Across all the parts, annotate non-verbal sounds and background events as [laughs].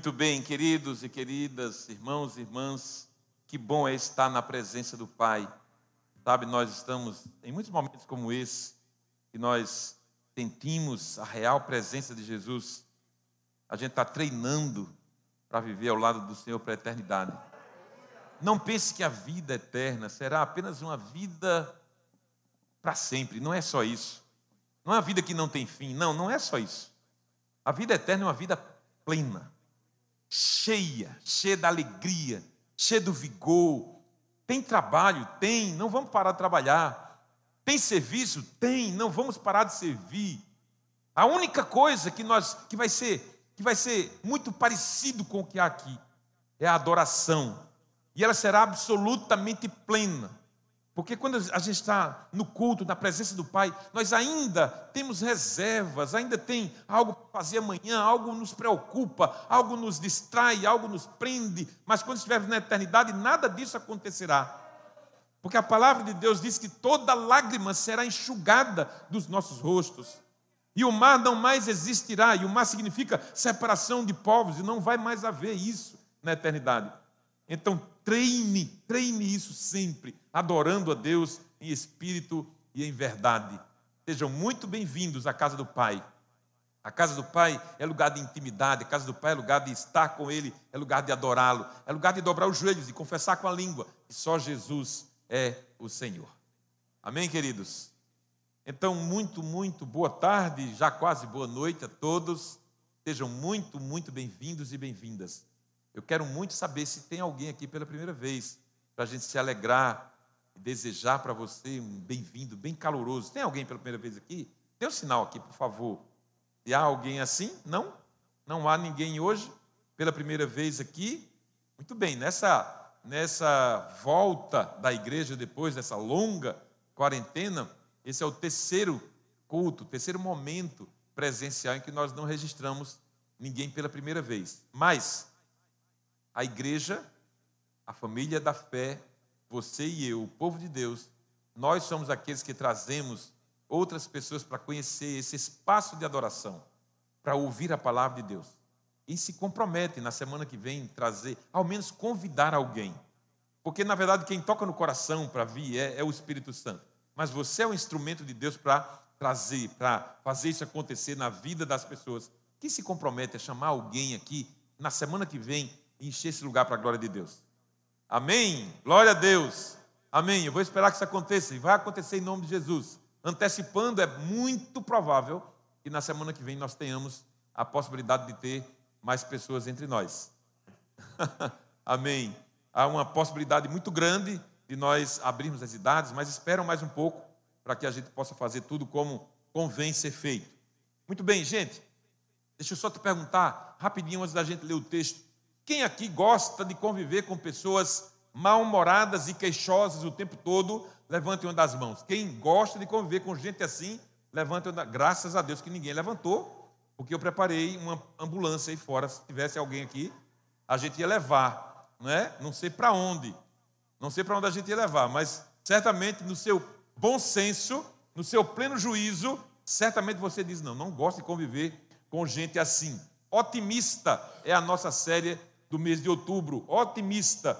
Muito bem, queridos e queridas, irmãos e irmãs, que bom é estar na presença do Pai. Sabe, nós estamos em muitos momentos como esse, que nós sentimos a real presença de Jesus. A gente está treinando para viver ao lado do Senhor para a eternidade. Não pense que a vida eterna será apenas uma vida para sempre, não é só isso. Não é uma vida que não tem fim, não, não é só isso. A vida eterna é uma vida plena cheia, cheia da alegria, cheia do vigor. Tem trabalho? Tem, não vamos parar de trabalhar. Tem serviço? Tem, não vamos parar de servir. A única coisa que nós que vai ser que vai ser muito parecido com o que há aqui é a adoração. E ela será absolutamente plena. Porque quando a gente está no culto, na presença do Pai, nós ainda temos reservas, ainda tem algo para fazer amanhã, algo nos preocupa, algo nos distrai, algo nos prende, mas quando estivermos na eternidade, nada disso acontecerá. Porque a palavra de Deus diz que toda lágrima será enxugada dos nossos rostos. E o mar não mais existirá, e o mar significa separação de povos, e não vai mais haver isso na eternidade. Então, treine, treine isso sempre, adorando a Deus em espírito e em verdade. Sejam muito bem-vindos à casa do Pai. A casa do Pai é lugar de intimidade, a casa do Pai é lugar de estar com Ele, é lugar de adorá-lo, é lugar de dobrar os joelhos e confessar com a língua que só Jesus é o Senhor. Amém, queridos? Então, muito, muito boa tarde, já quase boa noite a todos. Sejam muito, muito bem-vindos e bem-vindas. Eu quero muito saber se tem alguém aqui pela primeira vez, para a gente se alegrar e desejar para você um bem-vindo, bem caloroso. Tem alguém pela primeira vez aqui? Dê um sinal aqui, por favor. Se há alguém assim? Não? Não há ninguém hoje pela primeira vez aqui? Muito bem, nessa, nessa volta da igreja depois dessa longa quarentena, esse é o terceiro culto, terceiro momento presencial em que nós não registramos ninguém pela primeira vez. Mas a igreja, a família da fé, você e eu, o povo de Deus, nós somos aqueles que trazemos outras pessoas para conhecer esse espaço de adoração, para ouvir a palavra de Deus. E se compromete na semana que vem trazer, ao menos convidar alguém. Porque, na verdade, quem toca no coração para vir é, é o Espírito Santo. Mas você é o instrumento de Deus para trazer, para fazer isso acontecer na vida das pessoas. Quem se compromete a chamar alguém aqui na semana que vem encher esse lugar para a glória de Deus. Amém? Glória a Deus. Amém. Eu vou esperar que isso aconteça e vai acontecer em nome de Jesus. Antecipando, é muito provável que na semana que vem nós tenhamos a possibilidade de ter mais pessoas entre nós. [laughs] Amém. Há uma possibilidade muito grande de nós abrirmos as idades, mas esperam mais um pouco para que a gente possa fazer tudo como convém ser feito. Muito bem, gente. Deixa eu só te perguntar rapidinho antes da gente ler o texto. Quem aqui gosta de conviver com pessoas mal-humoradas e queixosas o tempo todo? Levante uma das mãos. Quem gosta de conviver com gente assim, levante uma. Graças a Deus que ninguém levantou, porque eu preparei uma ambulância aí fora. Se tivesse alguém aqui, a gente ia levar, não é? Não sei para onde, não sei para onde a gente ia levar, mas certamente no seu bom senso, no seu pleno juízo, certamente você diz: não, não gosto de conviver com gente assim. Otimista é a nossa série do mês de outubro, otimista.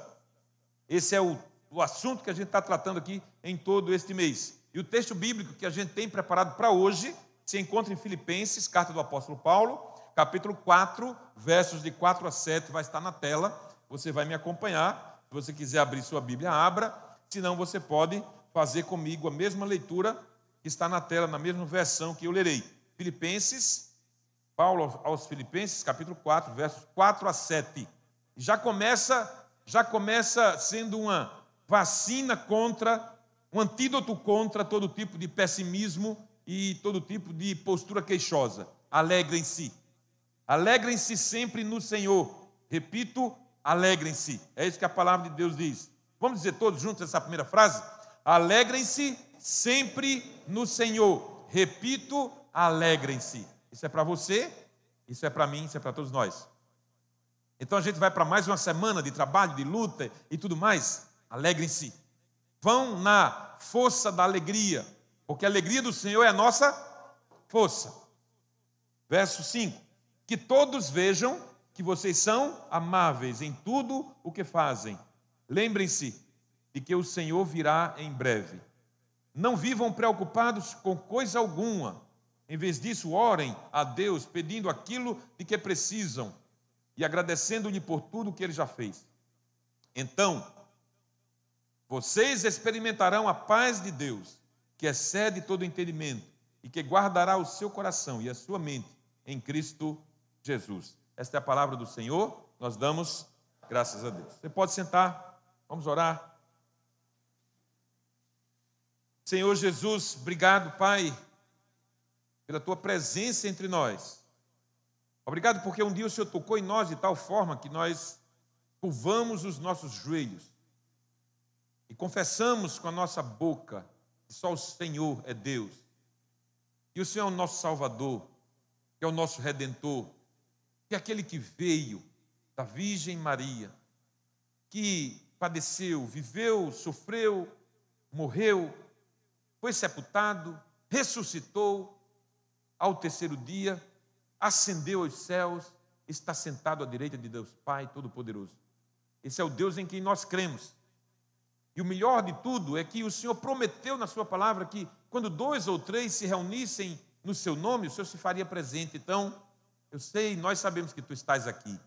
Esse é o, o assunto que a gente está tratando aqui em todo este mês. E o texto bíblico que a gente tem preparado para hoje se encontra em Filipenses, carta do apóstolo Paulo, capítulo 4, versos de 4 a 7, vai estar na tela. Você vai me acompanhar. Se você quiser abrir sua Bíblia, abra. Se não, você pode fazer comigo a mesma leitura que está na tela, na mesma versão que eu lerei. Filipenses, Paulo aos Filipenses, capítulo 4, versos 4 a 7 já começa, já começa sendo uma vacina contra, um antídoto contra todo tipo de pessimismo e todo tipo de postura queixosa. Alegrem-se. Alegrem-se sempre no Senhor. Repito, alegrem-se. É isso que a palavra de Deus diz. Vamos dizer todos juntos essa primeira frase? Alegrem-se sempre no Senhor. Repito, alegrem-se. Isso é para você, isso é para mim, isso é para todos nós. Então a gente vai para mais uma semana de trabalho, de luta e tudo mais. Alegrem-se. Vão na força da alegria, porque a alegria do Senhor é a nossa força. Verso 5: Que todos vejam que vocês são amáveis em tudo o que fazem. Lembrem-se de que o Senhor virá em breve. Não vivam preocupados com coisa alguma. Em vez disso, orem a Deus pedindo aquilo de que precisam e agradecendo-lhe por tudo que ele já fez. Então, vocês experimentarão a paz de Deus, que excede todo entendimento e que guardará o seu coração e a sua mente em Cristo Jesus. Esta é a palavra do Senhor, nós damos graças a Deus. Você pode sentar, vamos orar. Senhor Jesus, obrigado, Pai, pela tua presença entre nós. Obrigado porque um dia o Senhor tocou em nós de tal forma que nós curvamos os nossos joelhos e confessamos com a nossa boca que só o Senhor é Deus. E o Senhor é o nosso Salvador, que é o nosso Redentor, que é aquele que veio da Virgem Maria, que padeceu, viveu, sofreu, morreu, foi sepultado, ressuscitou ao terceiro dia, ascendeu aos céus, está sentado à direita de Deus Pai Todo-Poderoso. Esse é o Deus em quem nós cremos. E o melhor de tudo é que o Senhor prometeu na Sua palavra que quando dois ou três se reunissem no Seu nome, o Senhor se faria presente. Então, eu sei, nós sabemos que Tu estás aqui.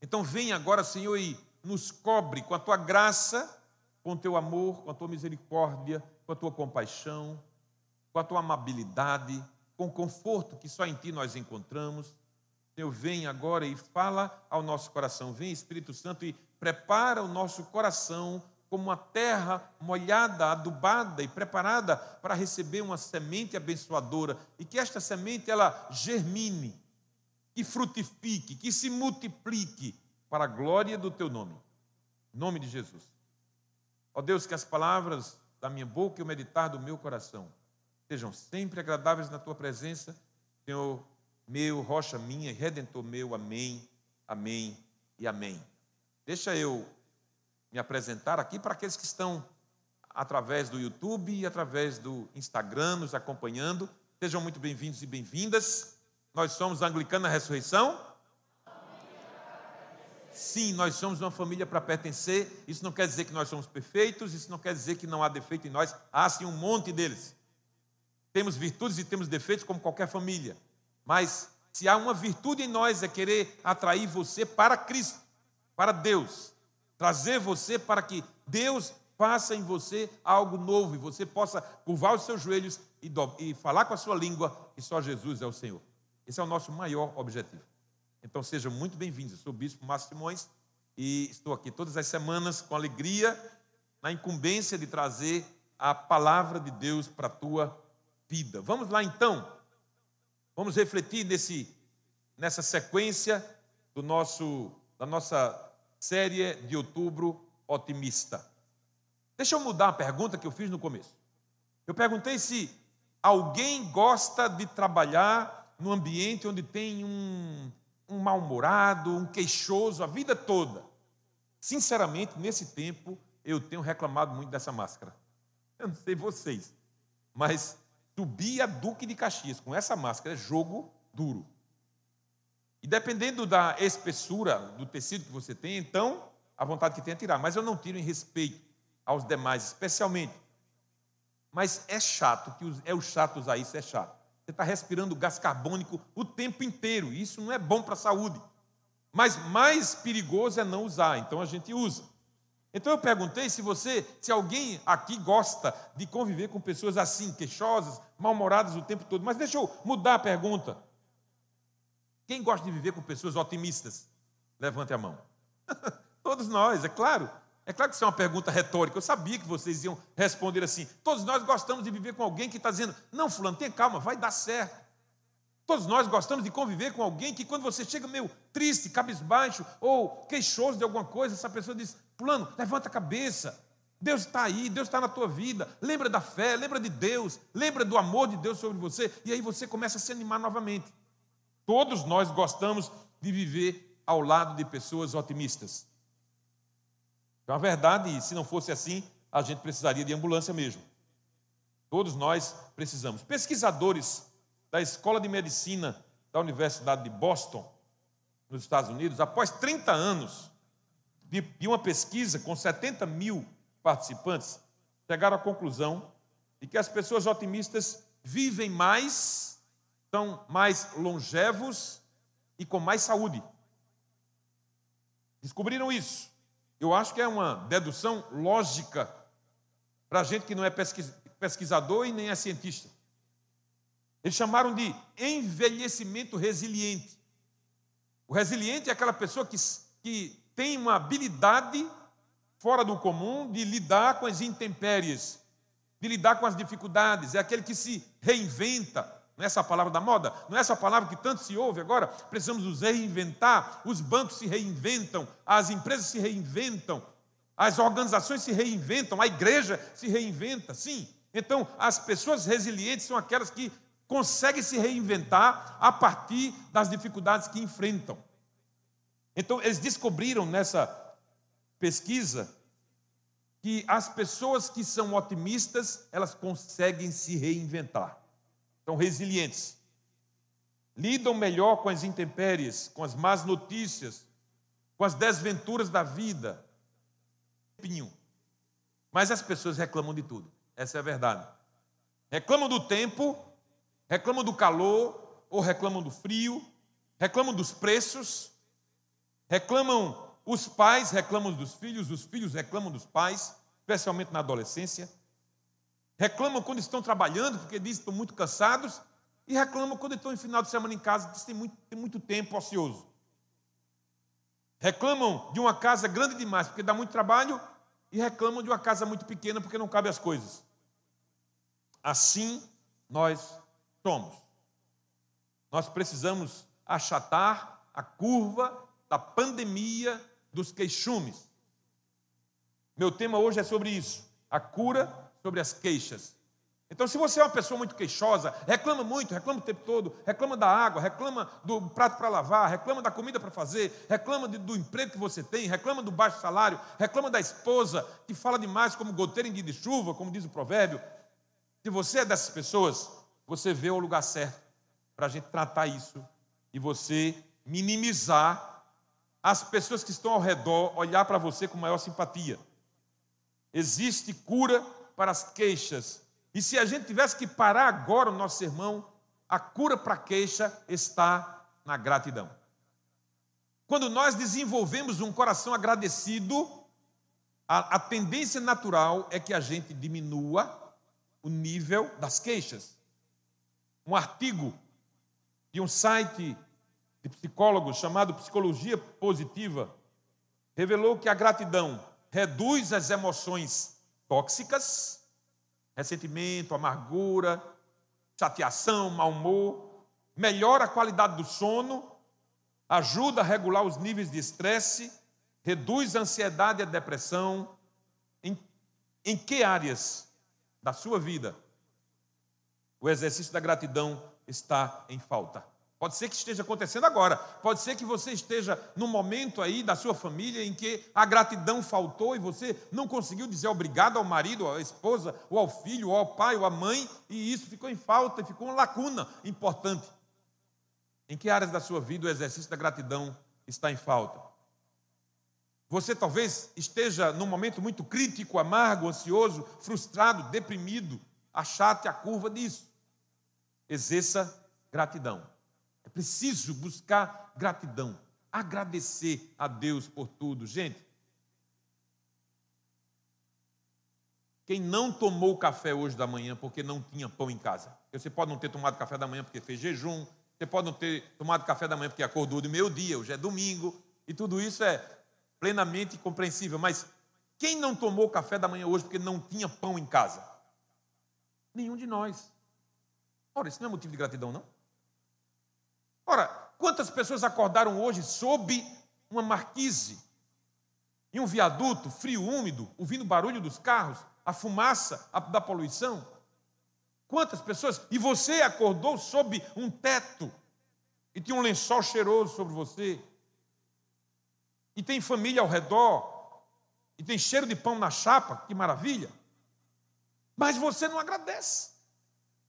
Então, vem agora, Senhor, e nos cobre com a Tua graça, com o Teu amor, com a Tua misericórdia, com a tua compaixão, com a tua amabilidade, com conforto que só em ti nós encontramos. Senhor, vem agora e fala ao nosso coração. Vem, Espírito Santo, e prepara o nosso coração como uma terra molhada, adubada e preparada para receber uma semente abençoadora e que esta semente ela germine, que frutifique, que se multiplique para a glória do teu nome. Em nome de Jesus. Ó Deus, que as palavras da minha boca e o meditar do meu coração sejam sempre agradáveis na tua presença, Senhor meu, rocha minha redentor meu. Amém, amém e amém. Deixa eu me apresentar aqui para aqueles que estão através do YouTube e através do Instagram nos acompanhando. Sejam muito bem-vindos e bem-vindas. Nós somos a Anglicana Ressurreição Sim, nós somos uma família para pertencer. Isso não quer dizer que nós somos perfeitos, isso não quer dizer que não há defeito em nós. Há sim um monte deles. Temos virtudes e temos defeitos como qualquer família. Mas se há uma virtude em nós é querer atrair você para Cristo, para Deus. Trazer você para que Deus faça em você algo novo e você possa curvar os seus joelhos e, e falar com a sua língua que só Jesus é o Senhor. Esse é o nosso maior objetivo. Então sejam muito bem-vindos. Eu sou o Bispo Márcio Simões e estou aqui todas as semanas com alegria, na incumbência de trazer a palavra de Deus para a tua vida. Vamos lá então. Vamos refletir nesse, nessa sequência do nosso, da nossa série de outubro otimista. Deixa eu mudar a pergunta que eu fiz no começo. Eu perguntei se alguém gosta de trabalhar no ambiente onde tem um um mal-humorado, um queixoso a vida toda. Sinceramente, nesse tempo, eu tenho reclamado muito dessa máscara. Eu não sei vocês, mas subir Duque de Caxias com essa máscara é jogo duro. E dependendo da espessura do tecido que você tem, então, a vontade que tem é tirar. Mas eu não tiro em respeito aos demais, especialmente. Mas é chato, que é o chato usar isso, é chato. Você está respirando gás carbônico o tempo inteiro. Isso não é bom para a saúde. Mas mais perigoso é não usar, então a gente usa. Então eu perguntei se você, se alguém aqui gosta de conviver com pessoas assim, queixosas, mal-humoradas o tempo todo. Mas deixa eu mudar a pergunta. Quem gosta de viver com pessoas otimistas? Levante a mão. [laughs] Todos nós, é claro. É claro que isso é uma pergunta retórica. Eu sabia que vocês iam responder assim. Todos nós gostamos de viver com alguém que está dizendo: Não, Fulano, tenha calma, vai dar certo. Todos nós gostamos de conviver com alguém que, quando você chega meio triste, cabisbaixo ou queixoso de alguma coisa, essa pessoa diz: Fulano, levanta a cabeça. Deus está aí, Deus está na tua vida. Lembra da fé, lembra de Deus, lembra do amor de Deus sobre você. E aí você começa a se animar novamente. Todos nós gostamos de viver ao lado de pessoas otimistas. Então, a verdade, se não fosse assim, a gente precisaria de ambulância mesmo. Todos nós precisamos. Pesquisadores da Escola de Medicina da Universidade de Boston, nos Estados Unidos, após 30 anos de, de uma pesquisa com 70 mil participantes, chegaram à conclusão de que as pessoas otimistas vivem mais, são mais longevos e com mais saúde. Descobriram isso. Eu acho que é uma dedução lógica para gente que não é pesquisador e nem é cientista. Eles chamaram de envelhecimento resiliente. O resiliente é aquela pessoa que, que tem uma habilidade fora do comum de lidar com as intempéries, de lidar com as dificuldades, é aquele que se reinventa. Não é essa palavra da moda? Não é essa palavra que tanto se ouve agora? Precisamos nos reinventar, os bancos se reinventam, as empresas se reinventam, as organizações se reinventam, a igreja se reinventa, sim. Então, as pessoas resilientes são aquelas que conseguem se reinventar a partir das dificuldades que enfrentam. Então, eles descobriram nessa pesquisa que as pessoas que são otimistas, elas conseguem se reinventar. São resilientes. Lidam melhor com as intempéries, com as más notícias, com as desventuras da vida. Mas as pessoas reclamam de tudo. Essa é a verdade. Reclamam do tempo, reclamam do calor, ou reclamam do frio, reclamam dos preços, reclamam os pais reclamam dos filhos, os filhos reclamam dos pais, especialmente na adolescência. Reclamam quando estão trabalhando, porque dizem que estão muito cansados, e reclamam quando estão em final de semana em casa, dizem que tem muito, tem muito tempo ocioso. Reclamam de uma casa grande demais, porque dá muito trabalho, e reclamam de uma casa muito pequena, porque não cabe as coisas. Assim nós somos. Nós precisamos achatar a curva da pandemia dos queixumes. Meu tema hoje é sobre isso, a cura sobre as queixas. Então, se você é uma pessoa muito queixosa, reclama muito, reclama o tempo todo, reclama da água, reclama do prato para lavar, reclama da comida para fazer, reclama do emprego que você tem, reclama do baixo salário, reclama da esposa que fala demais como goteira em dia de chuva, como diz o provérbio. Se você é dessas pessoas, você vê o lugar certo para a gente tratar isso e você minimizar as pessoas que estão ao redor olhar para você com maior simpatia. Existe cura para as queixas. E se a gente tivesse que parar agora o nosso sermão, a cura para a queixa está na gratidão. Quando nós desenvolvemos um coração agradecido, a, a tendência natural é que a gente diminua o nível das queixas. Um artigo de um site de psicólogos chamado Psicologia Positiva revelou que a gratidão reduz as emoções tóxicas, ressentimento, amargura, chateação, mau humor, melhora a qualidade do sono, ajuda a regular os níveis de estresse, reduz a ansiedade e a depressão. Em, em que áreas da sua vida o exercício da gratidão está em falta? Pode ser que esteja acontecendo agora. Pode ser que você esteja num momento aí da sua família em que a gratidão faltou e você não conseguiu dizer obrigado ao marido, à esposa, ou ao filho, ou ao pai, ou à mãe, e isso ficou em falta, e ficou uma lacuna importante. Em que áreas da sua vida o exercício da gratidão está em falta? Você talvez esteja num momento muito crítico, amargo, ansioso, frustrado, deprimido. Achate a curva disso. Exerça gratidão. Preciso buscar gratidão, agradecer a Deus por tudo. Gente, quem não tomou café hoje da manhã porque não tinha pão em casa, você pode não ter tomado café da manhã porque fez jejum, você pode não ter tomado café da manhã porque acordou de meio-dia, hoje é domingo, e tudo isso é plenamente compreensível, mas quem não tomou café da manhã hoje porque não tinha pão em casa? Nenhum de nós. Ora, isso não é motivo de gratidão, não? Ora, quantas pessoas acordaram hoje sob uma marquise, em um viaduto frio, úmido, ouvindo o barulho dos carros, a fumaça da poluição? Quantas pessoas? E você acordou sob um teto e tinha um lençol cheiroso sobre você, e tem família ao redor, e tem cheiro de pão na chapa, que maravilha. Mas você não agradece.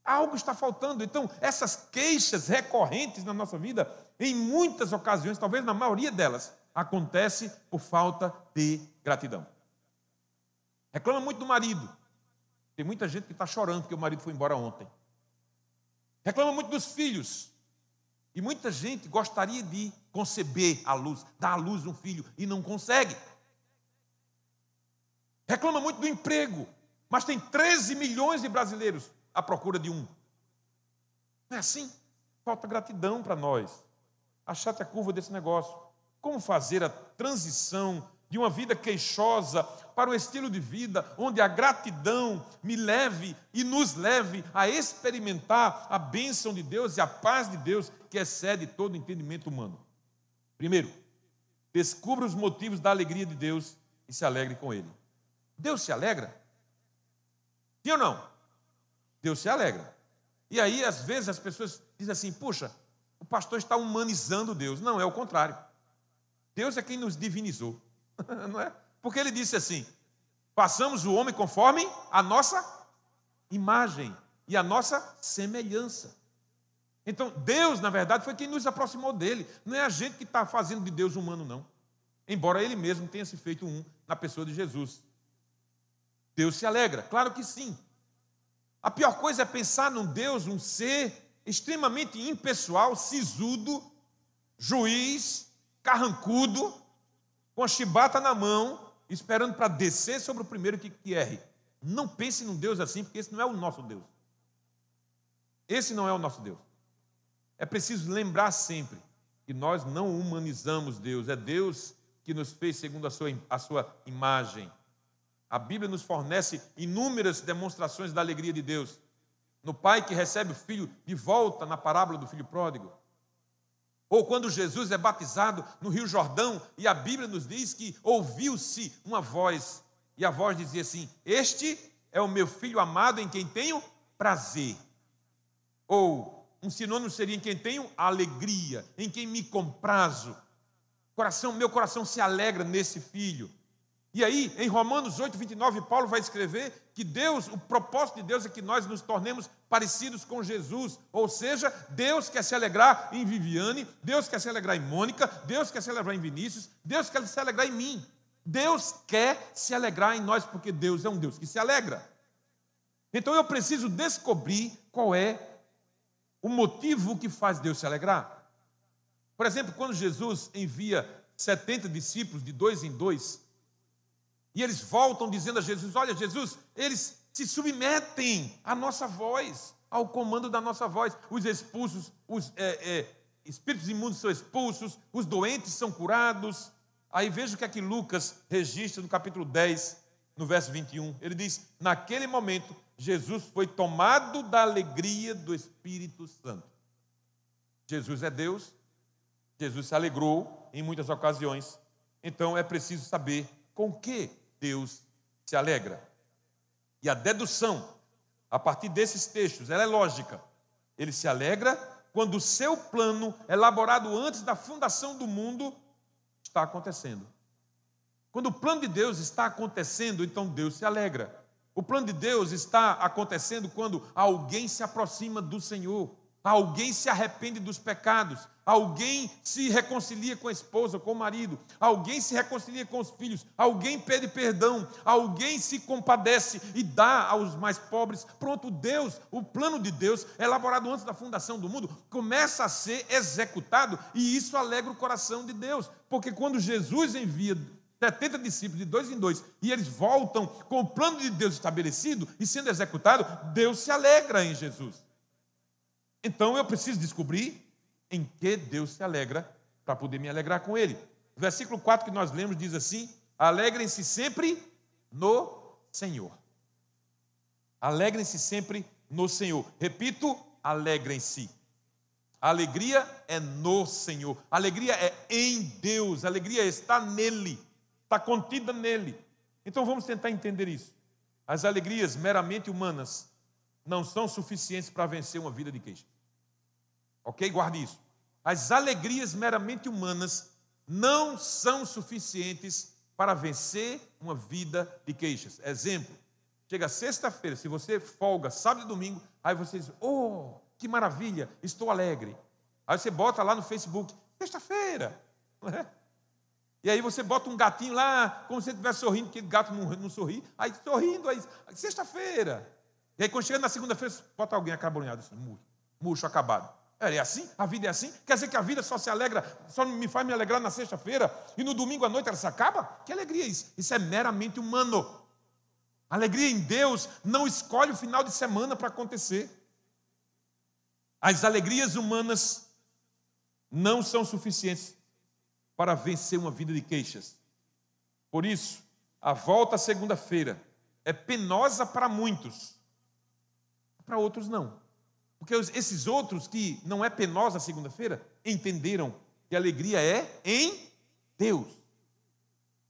Algo está faltando. Então, essas queixas recorrentes na nossa vida, em muitas ocasiões, talvez na maioria delas, acontece por falta de gratidão. Reclama muito do marido. Tem muita gente que está chorando porque o marido foi embora ontem. Reclama muito dos filhos. E muita gente gostaria de conceber a luz, dar à luz um filho e não consegue. Reclama muito do emprego, mas tem 13 milhões de brasileiros à procura de um. Não é assim? Falta gratidão para nós. Achate a curva desse negócio. Como fazer a transição de uma vida queixosa para um estilo de vida onde a gratidão me leve e nos leve a experimentar a bênção de Deus e a paz de Deus que excede todo entendimento humano. Primeiro, descubra os motivos da alegria de Deus e se alegre com Ele. Deus se alegra? Sim ou não? Deus se alegra. E aí, às vezes, as pessoas dizem assim: puxa, o pastor está humanizando Deus. Não, é o contrário. Deus é quem nos divinizou, [laughs] não é? Porque ele disse assim: façamos o homem conforme a nossa imagem e a nossa semelhança. Então, Deus, na verdade, foi quem nos aproximou dele. Não é a gente que está fazendo de Deus humano, não. Embora ele mesmo tenha se feito um na pessoa de Jesus. Deus se alegra? Claro que sim. A pior coisa é pensar num Deus, um ser extremamente impessoal, sisudo, juiz, carrancudo, com a chibata na mão, esperando para descer sobre o primeiro que, erre. Não pense num Deus assim, porque esse não é o nosso Deus. Esse não é o nosso Deus. É preciso lembrar sempre que nós não humanizamos Deus, é Deus que nos fez segundo a sua, a sua imagem. A Bíblia nos fornece inúmeras demonstrações da alegria de Deus. No pai que recebe o filho de volta na parábola do filho pródigo. Ou quando Jesus é batizado no Rio Jordão e a Bíblia nos diz que ouviu-se uma voz e a voz dizia assim: Este é o meu filho amado em quem tenho prazer. Ou um sinônimo seria em quem tenho alegria, em quem me comprazo. Coração, meu coração se alegra nesse filho. E aí, em Romanos 8, 29, Paulo vai escrever que Deus, o propósito de Deus é que nós nos tornemos parecidos com Jesus. Ou seja, Deus quer se alegrar em Viviane, Deus quer se alegrar em Mônica, Deus quer se alegrar em Vinícius, Deus quer se alegrar em mim. Deus quer se alegrar em nós, porque Deus é um Deus que se alegra. Então eu preciso descobrir qual é o motivo que faz Deus se alegrar. Por exemplo, quando Jesus envia 70 discípulos de dois em dois, e eles voltam dizendo a Jesus: Olha, Jesus, eles se submetem à nossa voz, ao comando da nossa voz. Os expulsos, os é, é, espíritos imundos são expulsos, os doentes são curados. Aí veja o que é que Lucas registra no capítulo 10, no verso 21. Ele diz: Naquele momento, Jesus foi tomado da alegria do Espírito Santo. Jesus é Deus, Jesus se alegrou em muitas ocasiões, então é preciso saber com que Deus se alegra. E a dedução, a partir desses textos, ela é lógica. Ele se alegra quando o seu plano, elaborado antes da fundação do mundo, está acontecendo. Quando o plano de Deus está acontecendo, então Deus se alegra. O plano de Deus está acontecendo quando alguém se aproxima do Senhor, alguém se arrepende dos pecados, alguém se reconcilia com a esposa, com o marido, alguém se reconcilia com os filhos, alguém pede perdão, alguém se compadece e dá aos mais pobres. Pronto, Deus, o plano de Deus, elaborado antes da fundação do mundo, começa a ser executado e isso alegra o coração de Deus, porque quando Jesus envia 70 discípulos de dois em dois, e eles voltam com o plano de Deus estabelecido e sendo executado, Deus se alegra em Jesus. Então eu preciso descobrir em que Deus se alegra para poder me alegrar com Ele. Versículo 4 que nós lemos diz assim: Alegrem-se sempre no Senhor. Alegrem-se sempre no Senhor. Repito, alegrem-se. Alegria é no Senhor. Alegria é em Deus. Alegria está nele. Está contida nele. Então vamos tentar entender isso. As alegrias meramente humanas não são suficientes para vencer uma vida de queixa. Ok? Guarde isso. As alegrias meramente humanas não são suficientes para vencer uma vida de queixas. Exemplo: Chega sexta-feira, se você folga sábado e domingo, aí você diz: Oh, que maravilha, estou alegre. Aí você bota lá no Facebook, sexta-feira. É? E aí você bota um gatinho lá, como se ele estivesse sorrindo, porque o gato não, não sorri. Aí sorrindo, aí, sexta-feira. E aí quando chega na segunda-feira, bota alguém acabrunhado assim, murcho, murcho acabado. É assim? A vida é assim? Quer dizer que a vida só se alegra, só me faz me alegrar na sexta-feira e no domingo à noite ela se acaba? Que alegria é isso? Isso é meramente humano. Alegria em Deus não escolhe o final de semana para acontecer. As alegrias humanas não são suficientes para vencer uma vida de queixas. Por isso, a volta à segunda-feira é penosa para muitos, para outros não. Porque esses outros que não é penosa segunda-feira entenderam que a alegria é em Deus.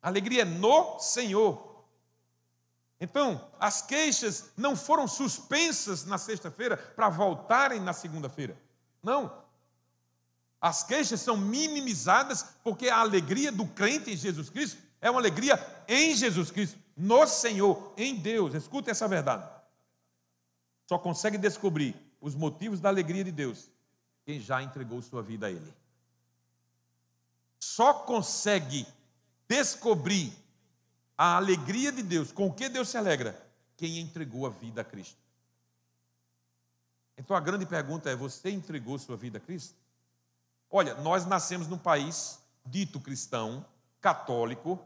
A alegria é no Senhor. Então, as queixas não foram suspensas na sexta-feira para voltarem na segunda-feira. Não. As queixas são minimizadas porque a alegria do crente em Jesus Cristo é uma alegria em Jesus Cristo, no Senhor, em Deus. Escuta essa verdade. Só consegue descobrir os motivos da alegria de Deus quem já entregou sua vida a Ele. Só consegue descobrir a alegria de Deus, com o que Deus se alegra? Quem entregou a vida a Cristo. Então a grande pergunta é: você entregou sua vida a Cristo? Olha, nós nascemos num país dito cristão, católico.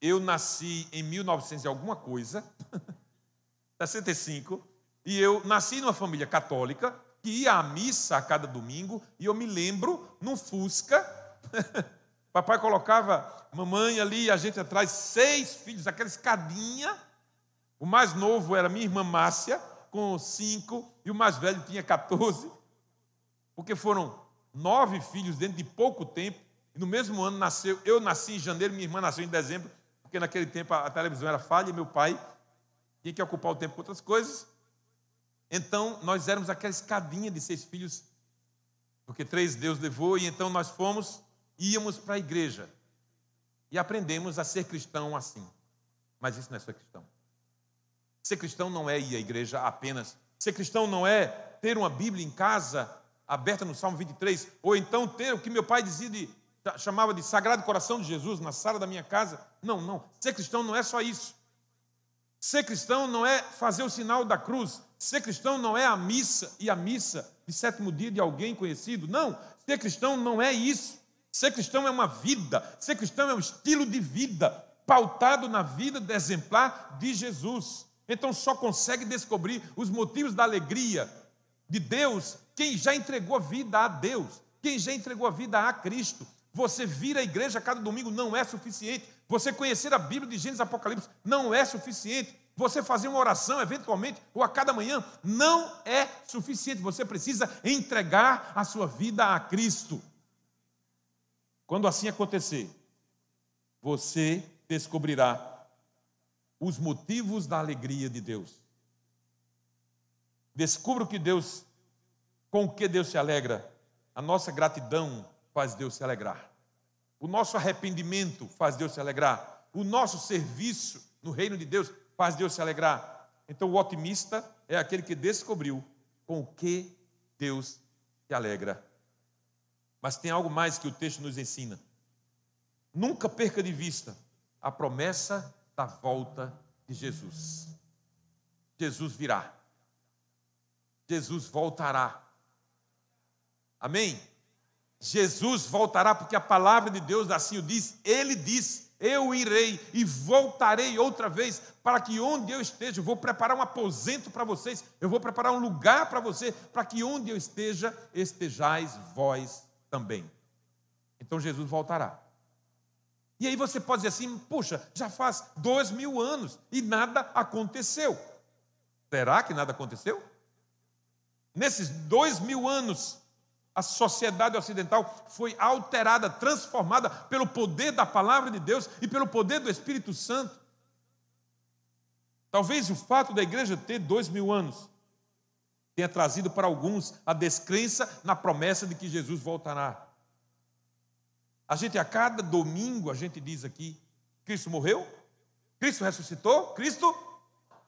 Eu nasci em 1900 e alguma coisa, [laughs] 65, e eu nasci numa família católica que ia à missa a cada domingo, e eu me lembro num Fusca [laughs] Papai colocava mamãe ali, a gente atrás, seis filhos, aquela escadinha. O mais novo era minha irmã Márcia, com cinco, e o mais velho tinha 14, porque foram nove filhos dentro de pouco tempo. E no mesmo ano nasceu, eu nasci em janeiro, minha irmã nasceu em dezembro, porque naquele tempo a televisão era falha e meu pai tinha que ocupar o tempo com outras coisas. Então, nós éramos aquela escadinha de seis filhos, porque três Deus levou, e então nós fomos íamos para a igreja e aprendemos a ser cristão assim. Mas isso não é ser cristão. Ser cristão não é ir à igreja apenas. Ser cristão não é ter uma Bíblia em casa aberta no Salmo 23, ou então ter o que meu pai dizia de chamava de Sagrado Coração de Jesus na sala da minha casa. Não, não. Ser cristão não é só isso. Ser cristão não é fazer o sinal da cruz. Ser cristão não é a missa e a missa de sétimo dia de alguém conhecido. Não. Ser cristão não é isso. Ser cristão é uma vida, ser cristão é um estilo de vida, pautado na vida de exemplar de Jesus. Então só consegue descobrir os motivos da alegria de Deus quem já entregou a vida a Deus, quem já entregou a vida a Cristo. Você vir à igreja cada domingo não é suficiente. Você conhecer a Bíblia de Gênesis e Apocalipse não é suficiente. Você fazer uma oração eventualmente ou a cada manhã não é suficiente. Você precisa entregar a sua vida a Cristo. Quando assim acontecer, você descobrirá os motivos da alegria de Deus. Descubra o que Deus, com o que Deus se alegra. A nossa gratidão faz Deus se alegrar. O nosso arrependimento faz Deus se alegrar. O nosso serviço no reino de Deus faz Deus se alegrar. Então, o otimista é aquele que descobriu com o que Deus se alegra mas tem algo mais que o texto nos ensina. Nunca perca de vista a promessa da volta de Jesus. Jesus virá. Jesus voltará. Amém? Jesus voltará, porque a palavra de Deus assim o diz, ele diz: Eu irei e voltarei outra vez, para que onde eu esteja, eu vou preparar um aposento para vocês, eu vou preparar um lugar para você, para que onde eu esteja, estejais vós também. Então Jesus voltará. E aí você pode dizer assim: puxa, já faz dois mil anos e nada aconteceu. Será que nada aconteceu? Nesses dois mil anos, a sociedade ocidental foi alterada, transformada pelo poder da palavra de Deus e pelo poder do Espírito Santo. Talvez o fato da igreja ter dois mil anos tenha trazido para alguns a descrença na promessa de que Jesus voltará. A gente, a cada domingo, a gente diz aqui: Cristo morreu, Cristo ressuscitou, Cristo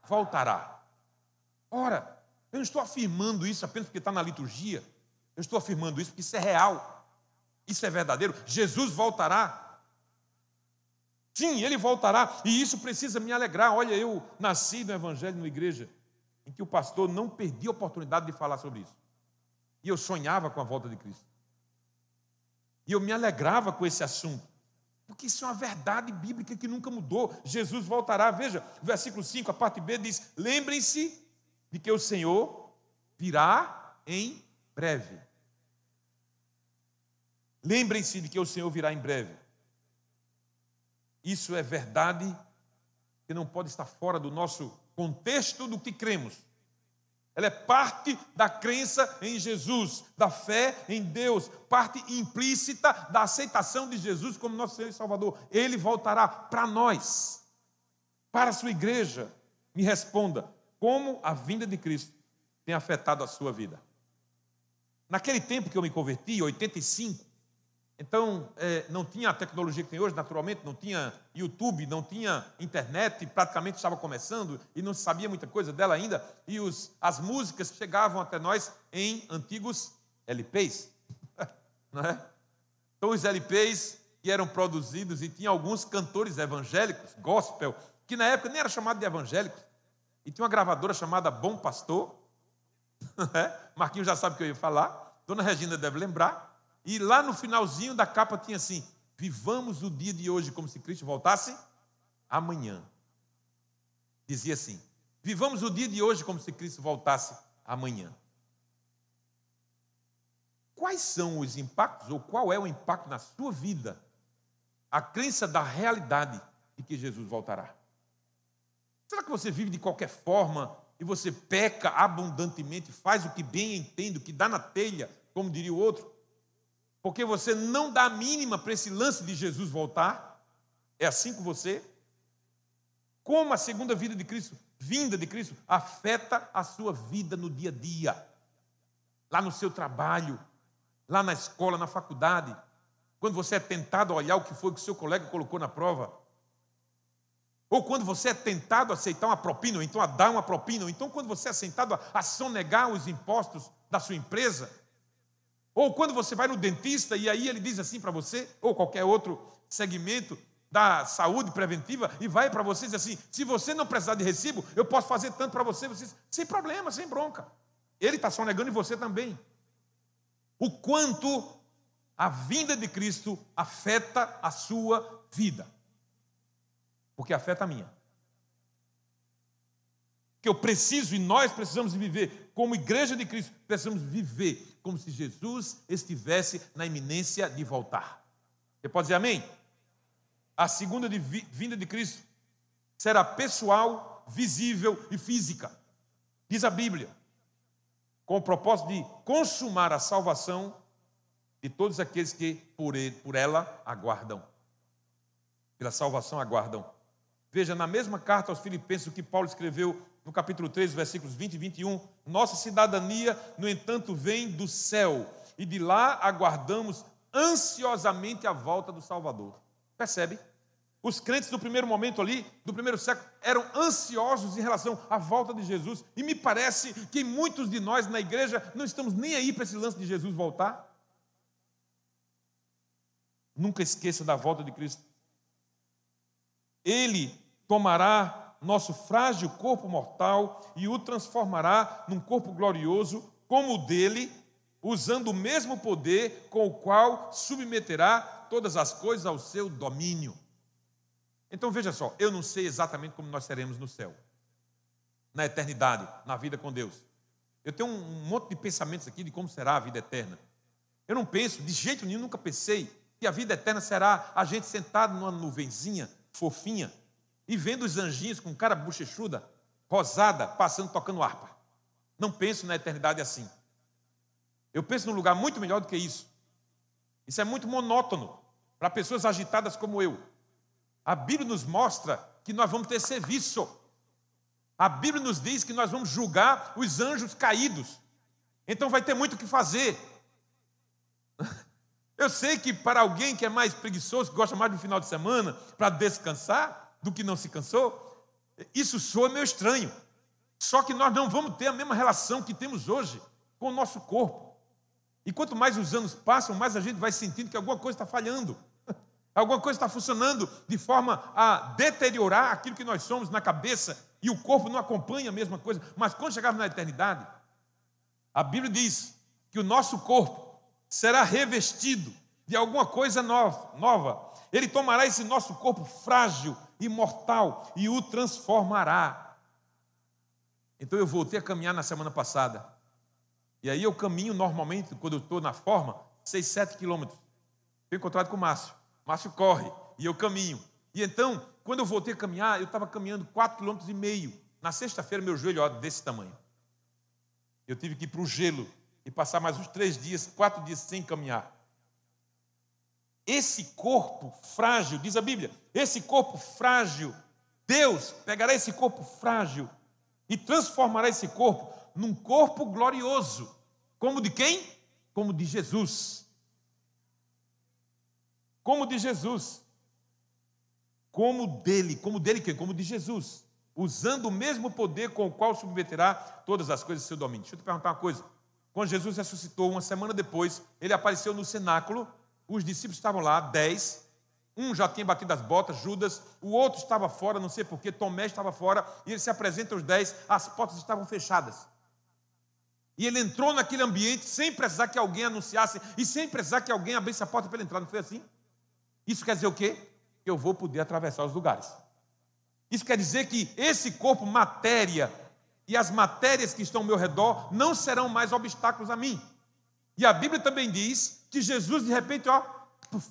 voltará. Ora, eu não estou afirmando isso apenas porque está na liturgia, eu estou afirmando isso porque isso é real, isso é verdadeiro. Jesus voltará. Sim, ele voltará, e isso precisa me alegrar. Olha, eu nasci no Evangelho, numa igreja, em que o pastor não perdia a oportunidade de falar sobre isso. E eu sonhava com a volta de Cristo. E eu me alegrava com esse assunto. Porque isso é uma verdade bíblica que nunca mudou. Jesus voltará. Veja, versículo 5, a parte B diz: Lembrem-se de que o Senhor virá em breve. Lembrem-se de que o Senhor virá em breve. Isso é verdade que não pode estar fora do nosso contexto do que cremos. Ela é parte da crença em Jesus, da fé em Deus, parte implícita da aceitação de Jesus como nosso Senhor e Salvador. Ele voltará para nós, para a sua igreja. Me responda: como a vinda de Cristo tem afetado a sua vida? Naquele tempo que eu me converti, 85, então, é, não tinha a tecnologia que tem hoje, naturalmente, não tinha YouTube, não tinha internet, praticamente estava começando e não se sabia muita coisa dela ainda. E os, as músicas chegavam até nós em antigos LPs, [laughs] não é? Então, os LPs que eram produzidos e tinha alguns cantores evangélicos, gospel, que na época nem era chamado de evangélicos, e tinha uma gravadora chamada Bom Pastor, [laughs] é? Marquinhos já sabe o que eu ia falar, Dona Regina deve lembrar. E lá no finalzinho da capa tinha assim: Vivamos o dia de hoje como se Cristo voltasse amanhã. Dizia assim: Vivamos o dia de hoje como se Cristo voltasse amanhã. Quais são os impactos, ou qual é o impacto na sua vida, a crença da realidade de que Jesus voltará? Será que você vive de qualquer forma e você peca abundantemente, faz o que bem entende, o que dá na telha, como diria o outro? Porque você não dá a mínima para esse lance de Jesus voltar. É assim com você? Como a segunda vida de Cristo, vinda de Cristo, afeta a sua vida no dia a dia, lá no seu trabalho, lá na escola, na faculdade, quando você é tentado a olhar o que foi que o seu colega colocou na prova, ou quando você é tentado a aceitar uma propina, ou então a dar uma propina, ou então quando você é tentado a, sonegar os impostos da sua empresa, ou quando você vai no dentista e aí ele diz assim para você, ou qualquer outro segmento da saúde preventiva, e vai para você e diz assim: se você não precisar de recibo, eu posso fazer tanto para você, você sem problema, sem bronca. Ele está só negando e você também. O quanto a vinda de Cristo afeta a sua vida. Porque afeta a minha. Que eu preciso e nós precisamos viver como igreja de Cristo, precisamos viver como se Jesus estivesse na iminência de voltar. Você pode dizer amém? A segunda de vinda de Cristo será pessoal, visível e física. Diz a Bíblia, com o propósito de consumar a salvação de todos aqueles que por, ele, por ela aguardam. Pela salvação aguardam. Veja, na mesma carta aos Filipenses, o que Paulo escreveu no capítulo 3, versículos 20 e 21, nossa cidadania, no entanto, vem do céu, e de lá aguardamos ansiosamente a volta do Salvador. Percebe? Os crentes do primeiro momento ali, do primeiro século, eram ansiosos em relação à volta de Jesus, e me parece que muitos de nós na igreja não estamos nem aí para esse lance de Jesus voltar. Nunca esqueça da volta de Cristo. Ele tomará nosso frágil corpo mortal e o transformará num corpo glorioso como o dele, usando o mesmo poder com o qual submeterá todas as coisas ao seu domínio. Então veja só, eu não sei exatamente como nós seremos no céu, na eternidade, na vida com Deus. Eu tenho um monte de pensamentos aqui de como será a vida eterna. Eu não penso, de jeito nenhum, nunca pensei que a vida eterna será a gente sentado numa nuvenzinha fofinha, e vendo os anjinhos com cara bochechuda, rosada, passando tocando harpa. Não penso na eternidade assim. Eu penso num lugar muito melhor do que isso. Isso é muito monótono para pessoas agitadas como eu. A Bíblia nos mostra que nós vamos ter serviço. A Bíblia nos diz que nós vamos julgar os anjos caídos. Então vai ter muito o que fazer. [laughs] Eu sei que para alguém que é mais preguiçoso, que gosta mais do final de semana, para descansar, do que não se cansou? Isso soa meio estranho. Só que nós não vamos ter a mesma relação que temos hoje com o nosso corpo. E quanto mais os anos passam, mais a gente vai sentindo que alguma coisa está falhando. [laughs] Alguma coisa está funcionando de forma a deteriorar aquilo que nós somos na cabeça e o corpo não acompanha a mesma coisa. Mas quando chegarmos na eternidade, a Bíblia diz que o nosso corpo será revestido de alguma coisa nova. Ele tomará esse nosso corpo frágil e mortal e o transformará. Então eu voltei a caminhar na semana passada. E aí eu caminho normalmente, quando eu estou na forma, 6, 7 quilômetros. Fui encontrado com o Márcio. Márcio corre e eu caminho. E então, quando eu voltei a caminhar, eu estava caminhando 4,5 km. e meio. Na sexta-feira, meu joelho ó, desse tamanho. Eu tive que ir para o gelo e passar mais uns três dias, quatro dias sem caminhar. Esse corpo frágil, diz a Bíblia, esse corpo frágil, Deus pegará esse corpo frágil e transformará esse corpo num corpo glorioso. Como de quem? Como de Jesus como de Jesus. Como dele, como dele quem? Como de Jesus. Usando o mesmo poder com o qual submeterá todas as coisas do seu domínio. Deixa eu te perguntar uma coisa. Quando Jesus ressuscitou, uma semana depois, ele apareceu no cenáculo, os discípulos estavam lá, dez, um já tinha batido as botas, Judas, o outro estava fora, não sei porquê, Tomé estava fora, e ele se apresenta aos dez, as portas estavam fechadas. E ele entrou naquele ambiente sem precisar que alguém anunciasse e sem precisar que alguém abrisse a porta para ele entrar, não foi assim? Isso quer dizer o quê? Eu vou poder atravessar os lugares. Isso quer dizer que esse corpo, matéria, e as matérias que estão ao meu redor não serão mais obstáculos a mim. E a Bíblia também diz que Jesus, de repente, ó, puf,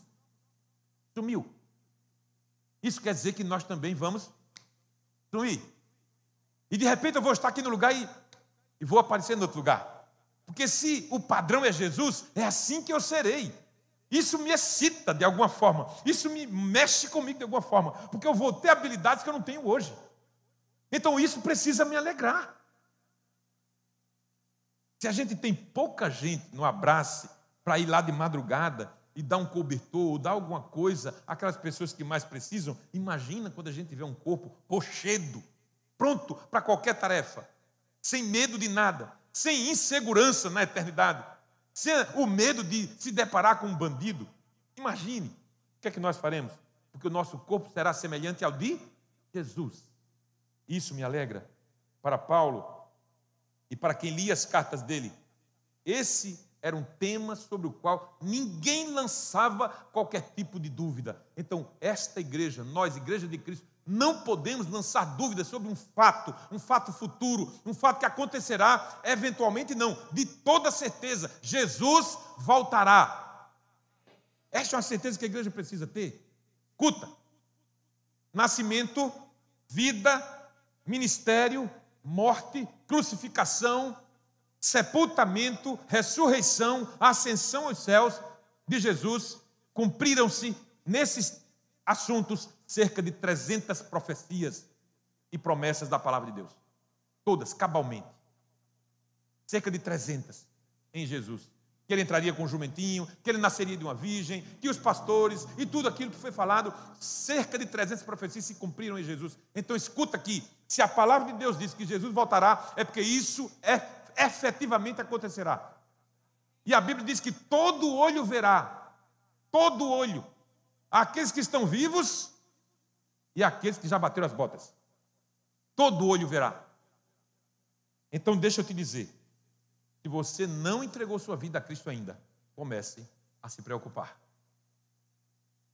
sumiu. Isso quer dizer que nós também vamos sumir. E de repente eu vou estar aqui no lugar e, e vou aparecer em outro lugar. Porque se o padrão é Jesus, é assim que eu serei. Isso me excita de alguma forma, isso me mexe comigo de alguma forma, porque eu vou ter habilidades que eu não tenho hoje. Então isso precisa me alegrar. Se a gente tem pouca gente no abraço para ir lá de madrugada e dar um cobertor ou dar alguma coisa àquelas pessoas que mais precisam, imagina quando a gente vê um corpo rochedo, pronto para qualquer tarefa, sem medo de nada, sem insegurança na eternidade sem o medo de se deparar com um bandido. Imagine, o que é que nós faremos? Porque o nosso corpo será semelhante ao de Jesus. Isso me alegra. Para Paulo e para quem lia as cartas dele, esse era um tema sobre o qual ninguém lançava qualquer tipo de dúvida. Então, esta igreja, nós, Igreja de Cristo, não podemos lançar dúvidas sobre um fato, um fato futuro, um fato que acontecerá, eventualmente não, de toda certeza, Jesus voltará. Esta é uma certeza que a igreja precisa ter. Escuta: nascimento, vida, ministério, morte, crucificação, sepultamento, ressurreição, ascensão aos céus de Jesus, cumpriram-se nesses assuntos cerca de 300 profecias e promessas da palavra de Deus. Todas, cabalmente. Cerca de 300 em Jesus. Que ele entraria com um jumentinho, que ele nasceria de uma virgem, que os pastores e tudo aquilo que foi falado, cerca de 300 profecias se cumpriram em Jesus. Então escuta aqui, se a palavra de Deus diz que Jesus voltará, é porque isso é, efetivamente acontecerá. E a Bíblia diz que todo olho verá, todo olho, aqueles que estão vivos e aqueles que já bateram as botas. Todo olho verá. Então, deixa eu te dizer: se você não entregou sua vida a Cristo ainda, comece a se preocupar.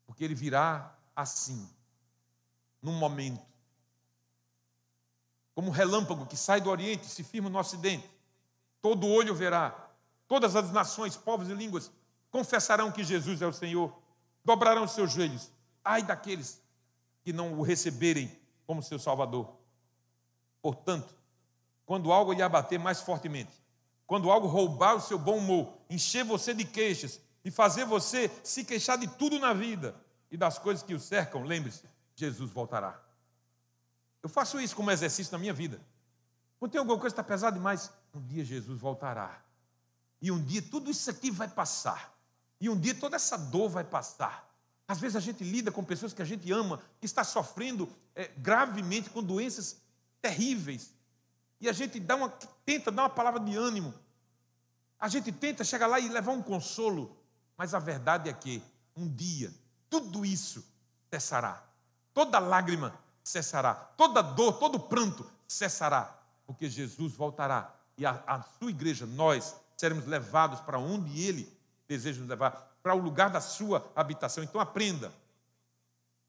Porque Ele virá assim, num momento, como um relâmpago que sai do Oriente e se firma no Ocidente. Todo olho verá, todas as nações, povos e línguas confessarão que Jesus é o Senhor, dobrarão os seus joelhos. Ai daqueles que não o receberem como seu Salvador. Portanto, quando algo lhe abater mais fortemente, quando algo roubar o seu bom humor, encher você de queixas e fazer você se queixar de tudo na vida e das coisas que o cercam, lembre-se, Jesus voltará. Eu faço isso como exercício na minha vida. Quando tem alguma coisa que está pesada demais, um dia Jesus voltará. E um dia tudo isso aqui vai passar. E um dia toda essa dor vai passar. Às vezes a gente lida com pessoas que a gente ama, que está sofrendo é, gravemente com doenças terríveis. E a gente dá uma, tenta dar uma palavra de ânimo. A gente tenta chegar lá e levar um consolo. Mas a verdade é que um dia tudo isso cessará. Toda lágrima cessará. Toda dor, todo pranto cessará. Porque Jesus voltará. E a, a sua igreja, nós, seremos levados para onde Ele deseja nos levar, para o lugar da sua habitação. Então aprenda.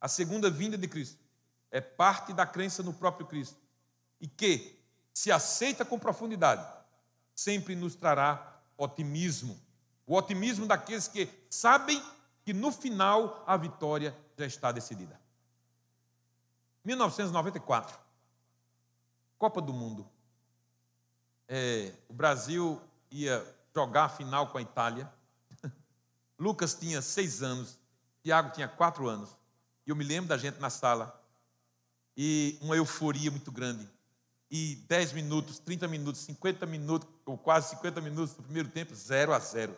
A segunda vinda de Cristo é parte da crença no próprio Cristo. E que, se aceita com profundidade, sempre nos trará otimismo. O otimismo daqueles que sabem que no final a vitória já está decidida. 1994, Copa do Mundo. É, o Brasil ia jogar a final com a Itália. [laughs] Lucas tinha seis anos, Tiago tinha quatro anos. E eu me lembro da gente na sala. E uma euforia muito grande. E 10 minutos, 30 minutos, 50 minutos, ou quase 50 minutos do primeiro tempo, 0 a 0.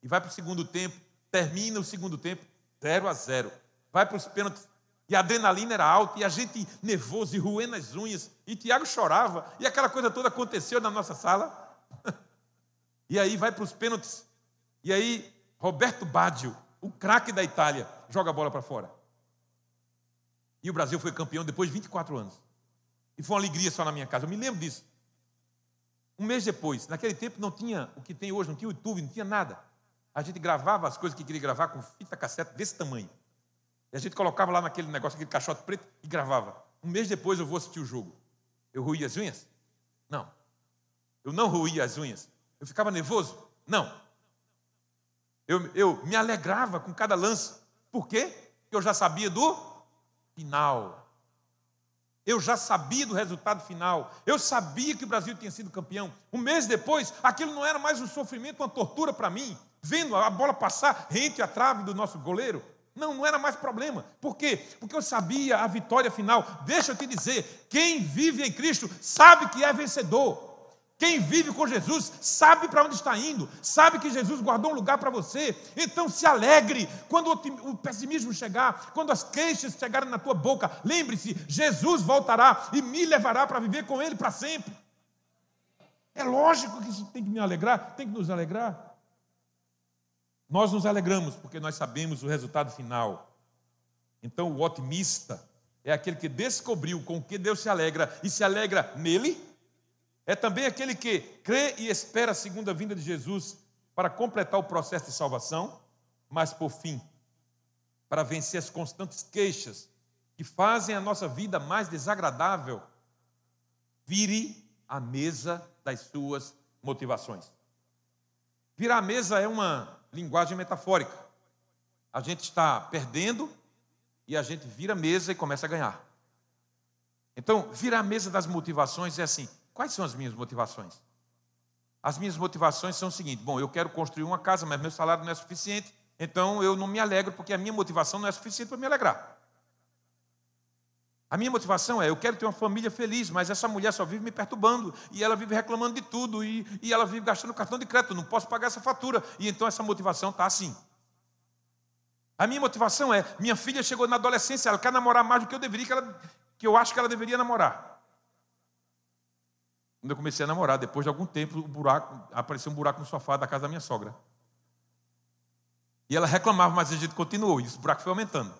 E vai para o segundo tempo, termina o segundo tempo, 0 a 0. Vai para os pênaltis, e a adrenalina era alta, e a gente nervoso e roendo as unhas, e Tiago chorava, e aquela coisa toda aconteceu na nossa sala. [laughs] E aí vai para os pênaltis. E aí, Roberto Baggio, o craque da Itália, joga a bola para fora. E o Brasil foi campeão depois de 24 anos. E foi uma alegria só na minha casa. Eu me lembro disso. Um mês depois, naquele tempo não tinha o que tem hoje, não tinha YouTube, não tinha nada. A gente gravava as coisas que queria gravar com fita cassete desse tamanho. E a gente colocava lá naquele negócio, aquele caixote preto, e gravava. Um mês depois eu vou assistir o jogo. Eu ruía as unhas? Não. Eu não ruía as unhas. Eu ficava nervoso? Não. Eu, eu me alegrava com cada lance. Por quê? Porque eu já sabia do final. Eu já sabia do resultado final. Eu sabia que o Brasil tinha sido campeão. Um mês depois, aquilo não era mais um sofrimento, uma tortura para mim. Vendo a bola passar rente à trave do nosso goleiro. Não, não era mais problema. Por quê? Porque eu sabia a vitória final. Deixa eu te dizer: quem vive em Cristo sabe que é vencedor. Quem vive com Jesus sabe para onde está indo, sabe que Jesus guardou um lugar para você. Então se alegre quando o pessimismo chegar, quando as queixas chegarem na tua boca. Lembre-se: Jesus voltará e me levará para viver com Ele para sempre. É lógico que isso tem que me alegrar, tem que nos alegrar. Nós nos alegramos porque nós sabemos o resultado final. Então, o otimista é aquele que descobriu com o que Deus se alegra e se alegra nele. É também aquele que crê e espera a segunda vinda de Jesus para completar o processo de salvação, mas por fim, para vencer as constantes queixas que fazem a nossa vida mais desagradável, vire a mesa das suas motivações. Virar a mesa é uma linguagem metafórica. A gente está perdendo e a gente vira a mesa e começa a ganhar. Então, virar a mesa das motivações é assim: quais são as minhas motivações? As minhas motivações são o seguinte: bom, eu quero construir uma casa, mas meu salário não é suficiente, então eu não me alegro porque a minha motivação não é suficiente para me alegrar. A minha motivação é: eu quero ter uma família feliz, mas essa mulher só vive me perturbando, e ela vive reclamando de tudo, e, e ela vive gastando cartão de crédito, não posso pagar essa fatura, e então essa motivação está assim. A minha motivação é: minha filha chegou na adolescência, ela quer namorar mais do que eu deveria, que, ela, que eu acho que ela deveria namorar. Quando eu comecei a namorar, depois de algum tempo, buraco, apareceu um buraco no sofá da casa da minha sogra. E ela reclamava, mas a gente continuou, e esse buraco foi aumentando.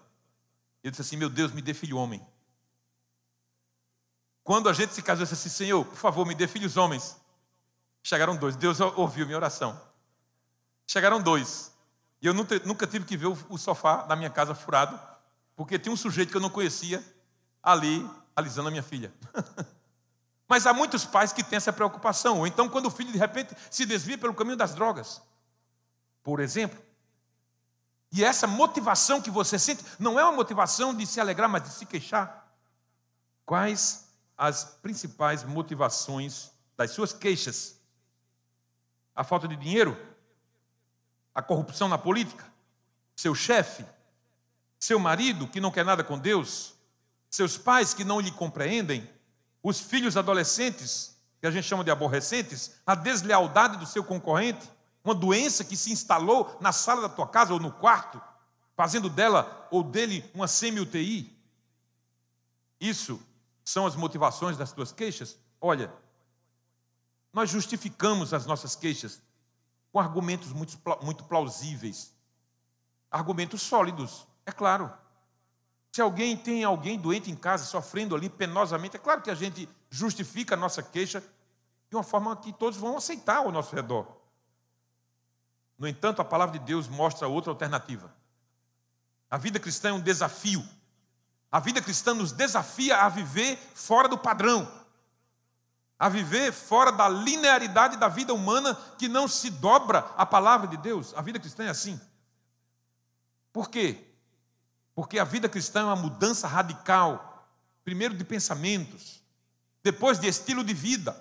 Eu disse assim: meu Deus, me dê filho homem. Quando a gente se casou, eu disse assim: Senhor, por favor, me dê filhos homens. Chegaram dois. Deus ouviu minha oração. Chegaram dois. E eu nunca, tive que ver o sofá da minha casa furado, porque tinha um sujeito que eu não conhecia ali alisando a minha filha. [laughs] Mas há muitos pais que têm essa preocupação. Ou então, quando o filho de repente se desvia pelo caminho das drogas, por exemplo. E essa motivação que você sente não é uma motivação de se alegrar, mas de se queixar. Quais as principais motivações das suas queixas: a falta de dinheiro, a corrupção na política, seu chefe, seu marido que não quer nada com Deus, seus pais que não lhe compreendem, os filhos adolescentes, que a gente chama de aborrecentes, a deslealdade do seu concorrente, uma doença que se instalou na sala da tua casa ou no quarto, fazendo dela ou dele uma semi-UTI? Isso são as motivações das tuas queixas? Olha, nós justificamos as nossas queixas com argumentos muito, muito plausíveis, argumentos sólidos, é claro. Se alguém tem alguém doente em casa, sofrendo ali penosamente, é claro que a gente justifica a nossa queixa de uma forma que todos vão aceitar ao nosso redor. No entanto, a palavra de Deus mostra outra alternativa. A vida cristã é um desafio. A vida cristã nos desafia a viver fora do padrão, a viver fora da linearidade da vida humana que não se dobra à palavra de Deus. A vida cristã é assim. Por quê? Porque a vida cristã é uma mudança radical, primeiro de pensamentos, depois de estilo de vida.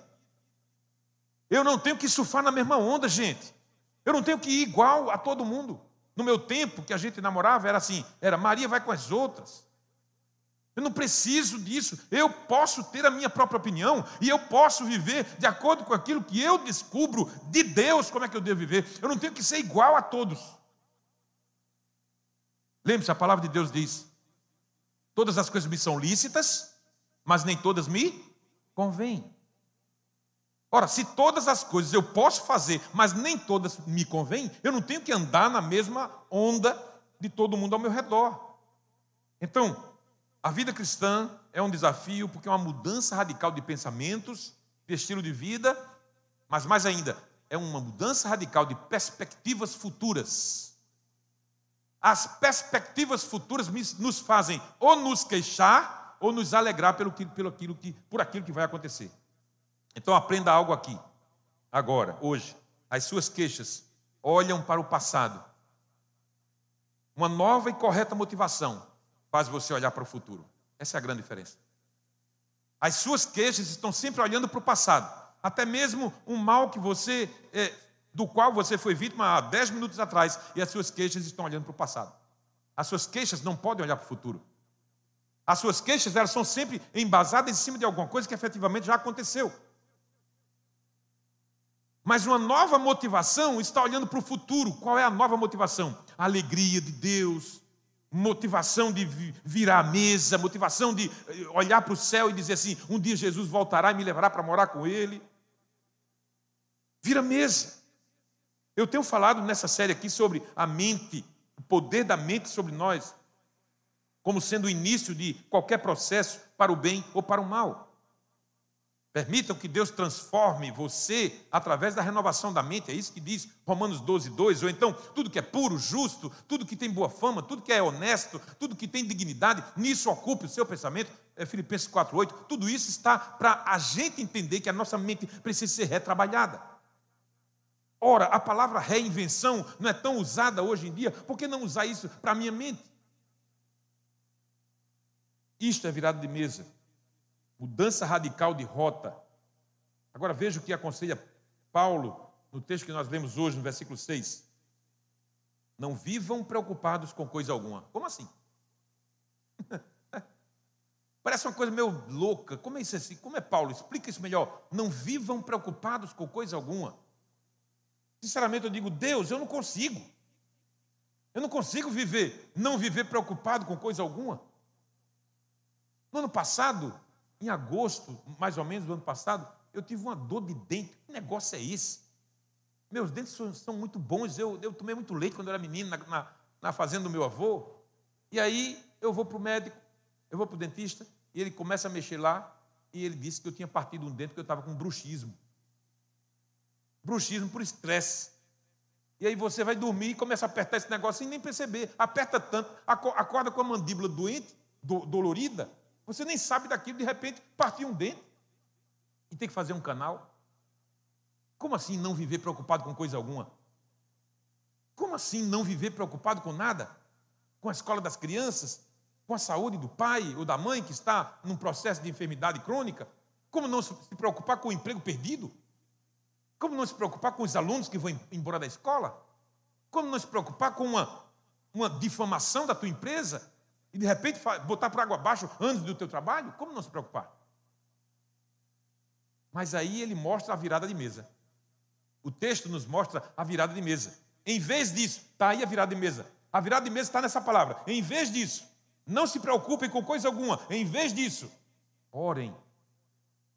Eu não tenho que surfar na mesma onda, gente. Eu não tenho que ir igual a todo mundo. No meu tempo que a gente namorava era assim, era Maria vai com as outras. Eu não preciso disso. Eu posso ter a minha própria opinião e eu posso viver de acordo com aquilo que eu descubro de Deus como é que eu devo viver. Eu não tenho que ser igual a todos. Lembre-se, a palavra de Deus diz: Todas as coisas me são lícitas, mas nem todas me convêm. Ora, se todas as coisas eu posso fazer, mas nem todas me convêm, eu não tenho que andar na mesma onda de todo mundo ao meu redor. Então, a vida cristã é um desafio porque é uma mudança radical de pensamentos, de estilo de vida, mas mais ainda, é uma mudança radical de perspectivas futuras. As perspectivas futuras nos fazem ou nos queixar ou nos alegrar pelo, pelo aquilo que, por aquilo que vai acontecer. Então aprenda algo aqui, agora, hoje. As suas queixas olham para o passado. Uma nova e correta motivação faz você olhar para o futuro. Essa é a grande diferença. As suas queixas estão sempre olhando para o passado. Até mesmo um mal que você, é, do qual você foi vítima há 10 minutos atrás, e as suas queixas estão olhando para o passado. As suas queixas não podem olhar para o futuro. As suas queixas elas são sempre embasadas em cima de alguma coisa que efetivamente já aconteceu. Mas uma nova motivação está olhando para o futuro. Qual é a nova motivação? A alegria de Deus, motivação de virar a mesa, motivação de eh, olhar para o céu e dizer assim: um dia Jesus voltará e me levará para morar com Ele. Vira mesa. Eu tenho falado nessa série aqui sobre a mente, o poder da mente sobre nós, como sendo o início de qualquer processo para o bem ou para o mal. Permitam que Deus transforme você através da renovação da mente, é isso que diz Romanos 12, 2. Ou então, tudo que é puro, justo, tudo que tem boa fama, tudo que é honesto, tudo que tem dignidade, nisso ocupe o seu pensamento. É Filipenses 4, 8. Tudo isso está para a gente entender que a nossa mente precisa ser retrabalhada. Ora, a palavra reinvenção não é tão usada hoje em dia, por que não usar isso para a minha mente? Isto é virado de mesa mudança radical de rota. Agora veja o que aconselha Paulo no texto que nós lemos hoje, no versículo 6. Não vivam preocupados com coisa alguma. Como assim? [laughs] Parece uma coisa meio louca. Como é isso assim? Como é Paulo? Explica isso melhor. Não vivam preocupados com coisa alguma. Sinceramente, eu digo, Deus, eu não consigo. Eu não consigo viver, não viver preocupado com coisa alguma. No ano passado, em agosto, mais ou menos, do ano passado, eu tive uma dor de dente. Que negócio é esse? Meus dentes são, são muito bons. Eu, eu, tomei muito leite quando eu era menino, na, na, na fazenda do meu avô. E aí eu vou para o médico, eu vou para o dentista, e ele começa a mexer lá, e ele disse que eu tinha partido um dente, que eu estava com bruxismo. Bruxismo por estresse. E aí você vai dormir e começa a apertar esse negócio sem nem perceber. Aperta tanto, acorda com a mandíbula doente, do, dolorida, você nem sabe daquilo, de repente partiu um dente e tem que fazer um canal. Como assim não viver preocupado com coisa alguma? Como assim não viver preocupado com nada? Com a escola das crianças? Com a saúde do pai ou da mãe que está num processo de enfermidade crônica? Como não se preocupar com o emprego perdido? Como não se preocupar com os alunos que vão embora da escola? Como não se preocupar com uma, uma difamação da tua empresa? e de repente botar por água abaixo anos do teu trabalho, como não se preocupar? Mas aí ele mostra a virada de mesa. O texto nos mostra a virada de mesa. Em vez disso, está aí a virada de mesa. A virada de mesa está nessa palavra. Em vez disso, não se preocupem com coisa alguma. Em vez disso, orem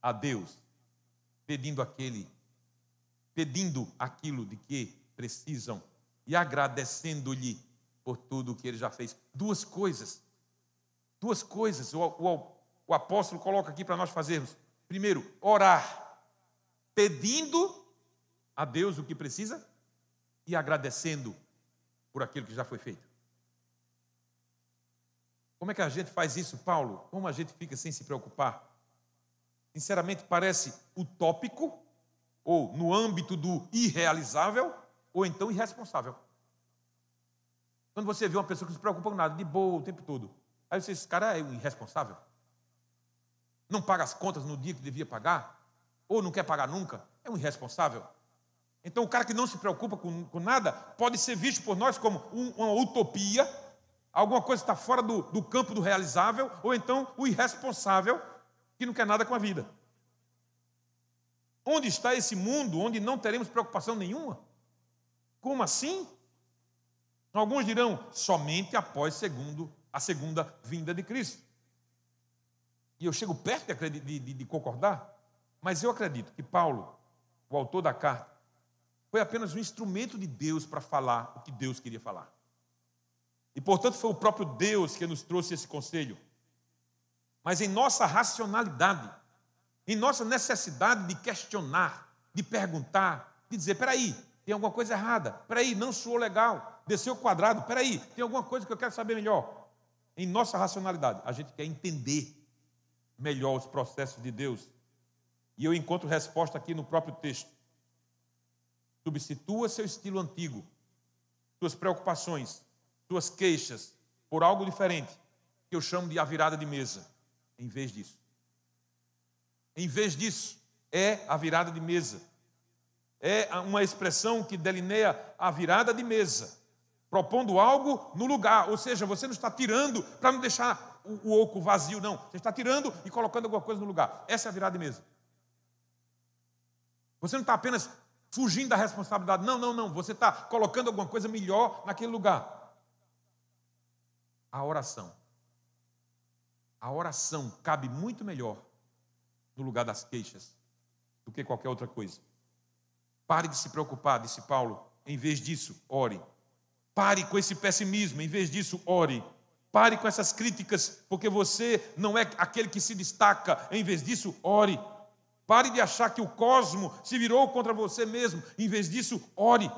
a Deus, pedindo aquele, pedindo aquilo de que precisam e agradecendo-lhe por tudo o que ele já fez. Duas coisas. Duas coisas o, o, o apóstolo coloca aqui para nós fazermos. Primeiro, orar, pedindo a Deus o que precisa e agradecendo por aquilo que já foi feito. Como é que a gente faz isso, Paulo? Como a gente fica sem se preocupar? Sinceramente, parece utópico, ou no âmbito do irrealizável, ou então irresponsável. Quando você vê uma pessoa que se preocupa com nada, de boa o tempo todo, aí você diz, esse cara é um irresponsável. Não paga as contas no dia que devia pagar, ou não quer pagar nunca, é um irresponsável. Então, o cara que não se preocupa com, com nada pode ser visto por nós como um, uma utopia, alguma coisa que está fora do, do campo do realizável, ou então o irresponsável que não quer nada com a vida. Onde está esse mundo onde não teremos preocupação nenhuma? Como assim? Alguns dirão somente após segundo, a segunda vinda de Cristo. E eu chego perto de, de, de, concordar, mas eu acredito que Paulo, o autor da carta, foi apenas um instrumento de Deus para falar o que Deus queria falar. E, portanto, foi o próprio Deus que nos trouxe esse conselho. Mas em nossa racionalidade, em nossa necessidade de questionar, de perguntar, de dizer: peraí, tem alguma coisa errada, peraí, não soou legal, desceu o quadrado, peraí, tem alguma coisa que eu quero saber melhor. Em nossa racionalidade, a gente quer entender melhor os processos de Deus. E eu encontro resposta aqui no próprio texto. Substitua seu estilo antigo, suas preocupações, suas queixas, por algo diferente, que eu chamo de a virada de mesa, em vez disso. Em vez disso, é a virada de mesa. É uma expressão que delineia a virada de mesa, propondo algo no lugar, ou seja, você não está tirando para não deixar o, o oco vazio, não. Você está tirando e colocando alguma coisa no lugar. Essa é a virada de mesa. Você não está apenas fugindo da responsabilidade. Não, não, não. Você está colocando alguma coisa melhor naquele lugar. A oração. A oração cabe muito melhor no lugar das queixas do que qualquer outra coisa. Pare de se preocupar, disse Paulo. Em vez disso, ore. Pare com esse pessimismo. Em vez disso, ore. Pare com essas críticas, porque você não é aquele que se destaca. Em vez disso, ore. Pare de achar que o cosmo se virou contra você mesmo. Em vez disso, ore.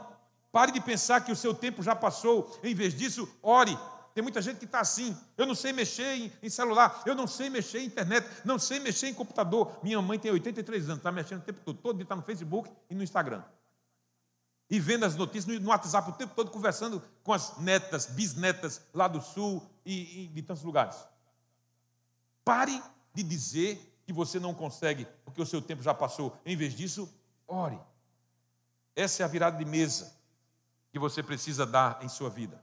Pare de pensar que o seu tempo já passou. Em vez disso, ore. Tem muita gente que está assim. Eu não sei mexer em, em, celular, eu não sei mexer em internet, não sei mexer em computador. Minha mãe tem 83 anos, está mexendo o tempo todo, todo dia está no Facebook e no Instagram. E vendo as notícias no, no WhatsApp o tempo todo, conversando com as netas, bisnetas lá do sul e, e de tantos lugares. Pare de dizer que você não consegue porque o seu tempo já passou. Em vez disso, ore. Essa é a virada de mesa que você precisa dar em sua vida.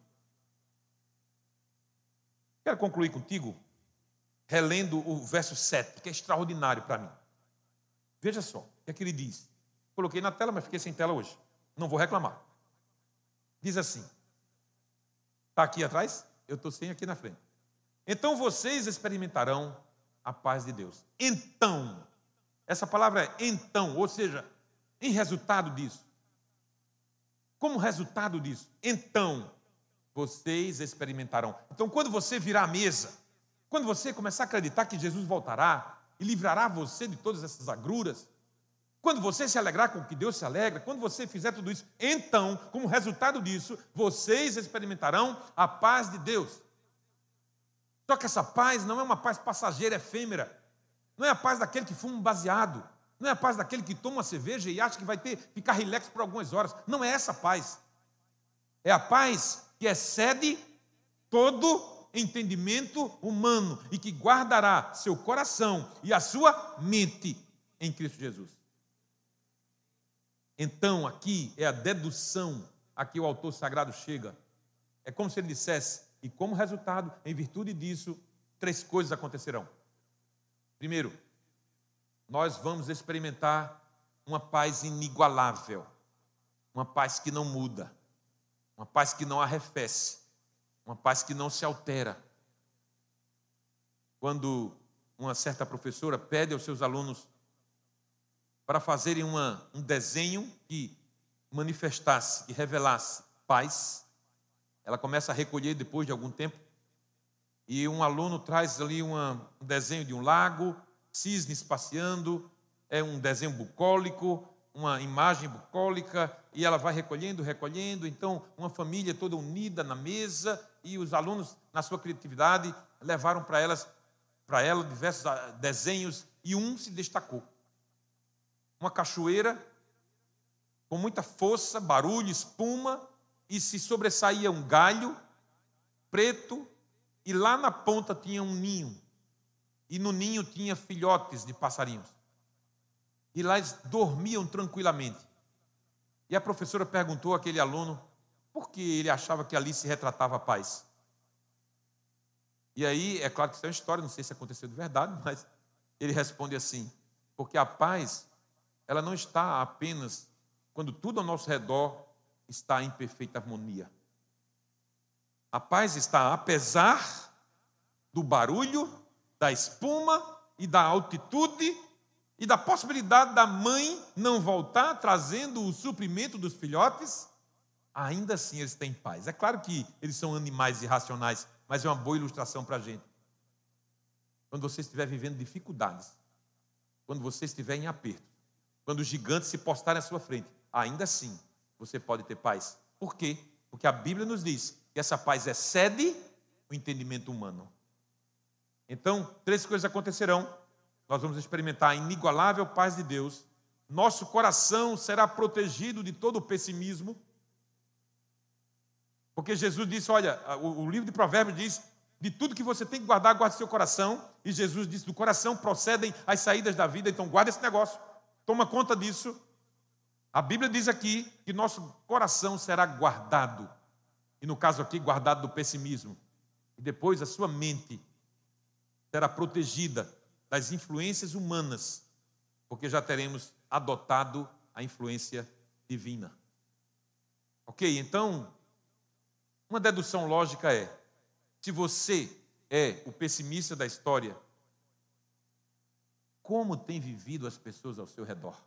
Quero concluir contigo relendo o verso 7, que é extraordinário para mim. Veja só o que é que ele diz. Coloquei na tela, mas fiquei sem tela hoje. Não vou reclamar. Diz assim: está aqui atrás? Eu estou sem aqui na frente. Então vocês experimentarão a paz de Deus. Então, essa palavra é então, ou seja, em resultado disso. Como resultado disso, então vocês experimentarão. Então, quando você virar a mesa, quando você começar a acreditar que Jesus voltará e livrará você de todas essas agruras, quando você se alegrar com o que Deus se alegra, quando você fizer tudo isso, então, como resultado disso, vocês experimentarão a paz de Deus. Só que essa paz não é uma paz passageira, efêmera. Não é a paz daquele que fuma um baseado. Não é a paz daquele que toma uma cerveja e acha que vai ter ficar relax por algumas horas. Não é essa paz. É a paz que excede todo entendimento humano e que guardará seu coração e a sua mente em Cristo Jesus. Então, aqui é a dedução a que o autor sagrado chega. É como se ele dissesse: e como resultado, em virtude disso, três coisas acontecerão. Primeiro, nós vamos experimentar uma paz inigualável, uma paz que não muda, uma paz que não arrefece, uma paz que não se altera. Quando uma certa professora pede aos seus alunos para fazerem uma, um desenho que manifestasse, que revelasse paz, ela começa a recolher depois de algum tempo, e um aluno traz ali uma, um desenho de um lago, cisnes passeando, é um desenho bucólico, uma imagem bucólica, e ela vai recolhendo, recolhendo. Então, uma família toda unida na mesa, e os alunos, na sua criatividade, levaram para elas para ela diversos ah, desenhos, e um se destacou. Uma cachoeira com muita força, barulho, espuma, e se sobressaía um galho preto, e lá na ponta tinha um ninho, e no ninho tinha filhotes de passarinhos. E lá eles dormiam tranquilamente. E a professora perguntou àquele aluno por que ele achava que ali se retratava a paz. E aí, é claro que isso é uma história, não sei se aconteceu de verdade, [laughs] mas ele responde assim: porque a paz, ela não está apenas quando tudo ao nosso redor está em perfeita harmonia. A paz está apesar do barulho, da espuma e da altitude e da possibilidade da mãe não voltar trazendo o suprimento dos filhotes, ainda assim eles têm paz. É claro que eles são animais irracionais, mas é uma boa ilustração para a gente. Quando você estiver vivendo dificuldades, quando você estiver em aperto, quando os gigantes se postarem à sua frente, ainda assim você pode ter paz. Por quê? Porque a Bíblia nos diz que essa paz excede o entendimento humano. Então, três coisas acontecerão. Nós vamos experimentar a inigualável paz de Deus. Nosso coração será protegido de todo o pessimismo. Porque Jesus disse: olha, o, livro de Provérbios diz: de tudo que você tem que guardar, guarde seu coração. E Jesus disse: do coração procedem as saídas da vida, então guarda esse negócio. Toma conta disso. A Bíblia diz aqui que nosso coração será guardado. E no caso aqui, guardado do pessimismo. E depois a sua mente será protegida das influências humanas, porque já teremos adotado a influência divina. Ok? Então, uma dedução lógica é: se você é o pessimista da história, como tem vivido as pessoas ao seu redor?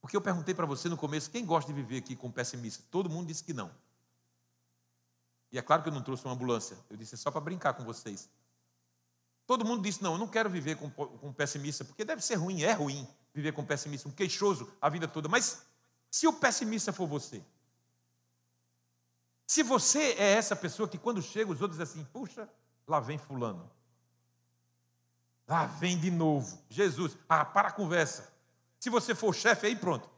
Porque eu perguntei para você no começo, quem gosta de viver aqui com pessimista? Todo mundo disse que não. E é claro que eu não trouxe uma ambulância, eu disse é só para brincar com vocês. Todo mundo disse: não, eu não quero viver com, com pessimista, porque deve ser ruim, é ruim viver com pessimista, um queixoso a vida toda. Mas se o pessimista for você, se você é essa pessoa que quando chega os outros dizem assim: puxa, lá vem Fulano. Lá vem de novo. Jesus, ah, para a conversa. Se você for chefe, aí pronto.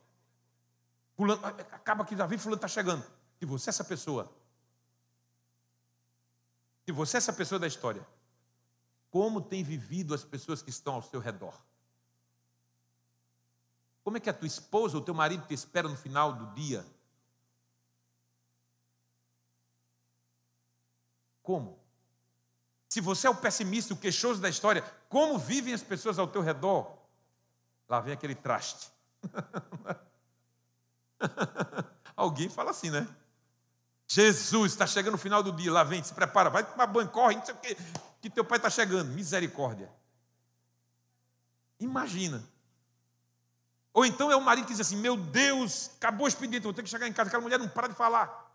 Fulano, acaba que já vem, fulano está chegando. Se você é essa pessoa, se você é essa pessoa da história, como tem vivido as pessoas que estão ao seu redor? Como é que a tua esposa ou teu marido te espera no final do dia? Como? Se você é o pessimista, o queixoso da história, como vivem as pessoas ao teu redor? Lá vem aquele traste. [laughs] Alguém fala assim, né? Jesus está chegando no final do dia, lá vem, se prepara, vai tomar banho, corre, não sei o quê, que teu pai está chegando. Misericórdia. Imagina. Ou então é o marido que diz assim: Meu Deus, acabou o expediente, vou ter que chegar em casa. Aquela mulher não para de falar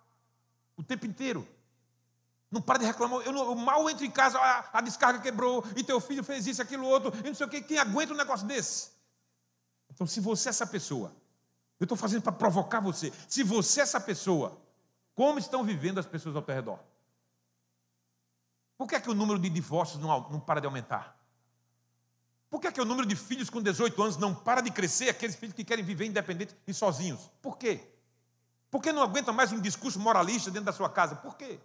o tempo inteiro. Não para de reclamar. Eu, não, eu mal entro em casa, a, a, descarga quebrou, e teu filho fez isso, aquilo, outro, e não sei o quê. Quem aguenta um negócio desse? Então, se você é essa pessoa, eu estou fazendo para provocar você. Se você é essa pessoa, como estão vivendo as pessoas ao teu redor? Por que é que o número de divórcios não, não para de aumentar? Por que é que o número de filhos com 18 anos não para de crescer, aqueles filhos que querem viver independentes e sozinhos? Por quê? Por que não aguenta mais um discurso moralista dentro da sua casa? Por quê?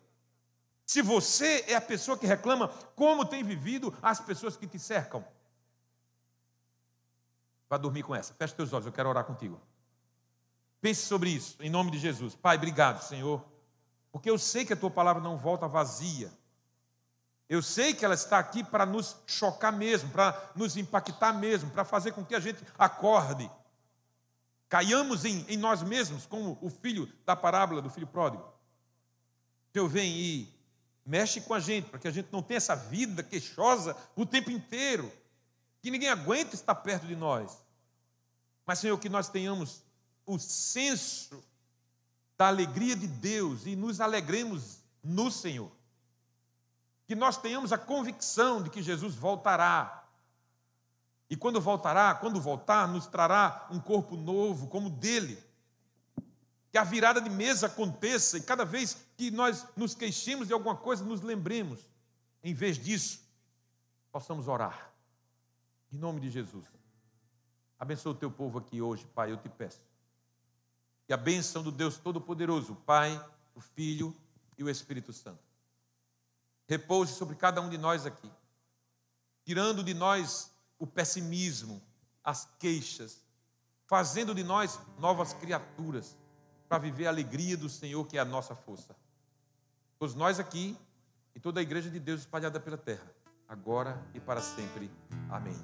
Se você é a pessoa que reclama, como tem vivido as pessoas que te cercam? Vá dormir com essa. Feche teus olhos, eu quero orar contigo. Pense sobre isso, em nome de Jesus. Pai, obrigado, Senhor, porque eu sei que a tua palavra não volta vazia. Eu sei que ela está aqui para nos chocar mesmo, para nos impactar mesmo, para fazer com que a gente acorde. Caiamos em, em nós mesmos, como o filho da parábola do filho pródigo. Senhor, vem e mexe com a gente, para que a gente não tenha essa vida queixosa o tempo inteiro, que ninguém aguenta estar perto de nós. Mas, Senhor, que nós tenhamos o senso da alegria de Deus e nos alegremos no Senhor. Que nós tenhamos a convicção de que Jesus voltará. E quando voltará, quando voltar, nos trará um corpo novo, como dele. Que a virada de mesa aconteça e cada vez que nós nos queixemos de alguma coisa, nos lembremos. Em vez disso, possamos orar. Em nome de Jesus. Abençoa o teu povo aqui hoje, Pai, eu te peço. E a bênção do Deus Todo-Poderoso, Pai, o Filho e o Espírito Santo. Repouse sobre cada um de nós aqui, tirando de nós o pessimismo, as queixas, fazendo de nós novas criaturas, para viver a alegria do Senhor, que é a nossa força. Todos nós aqui e toda a igreja de Deus espalhada pela terra, agora e para sempre. Amém.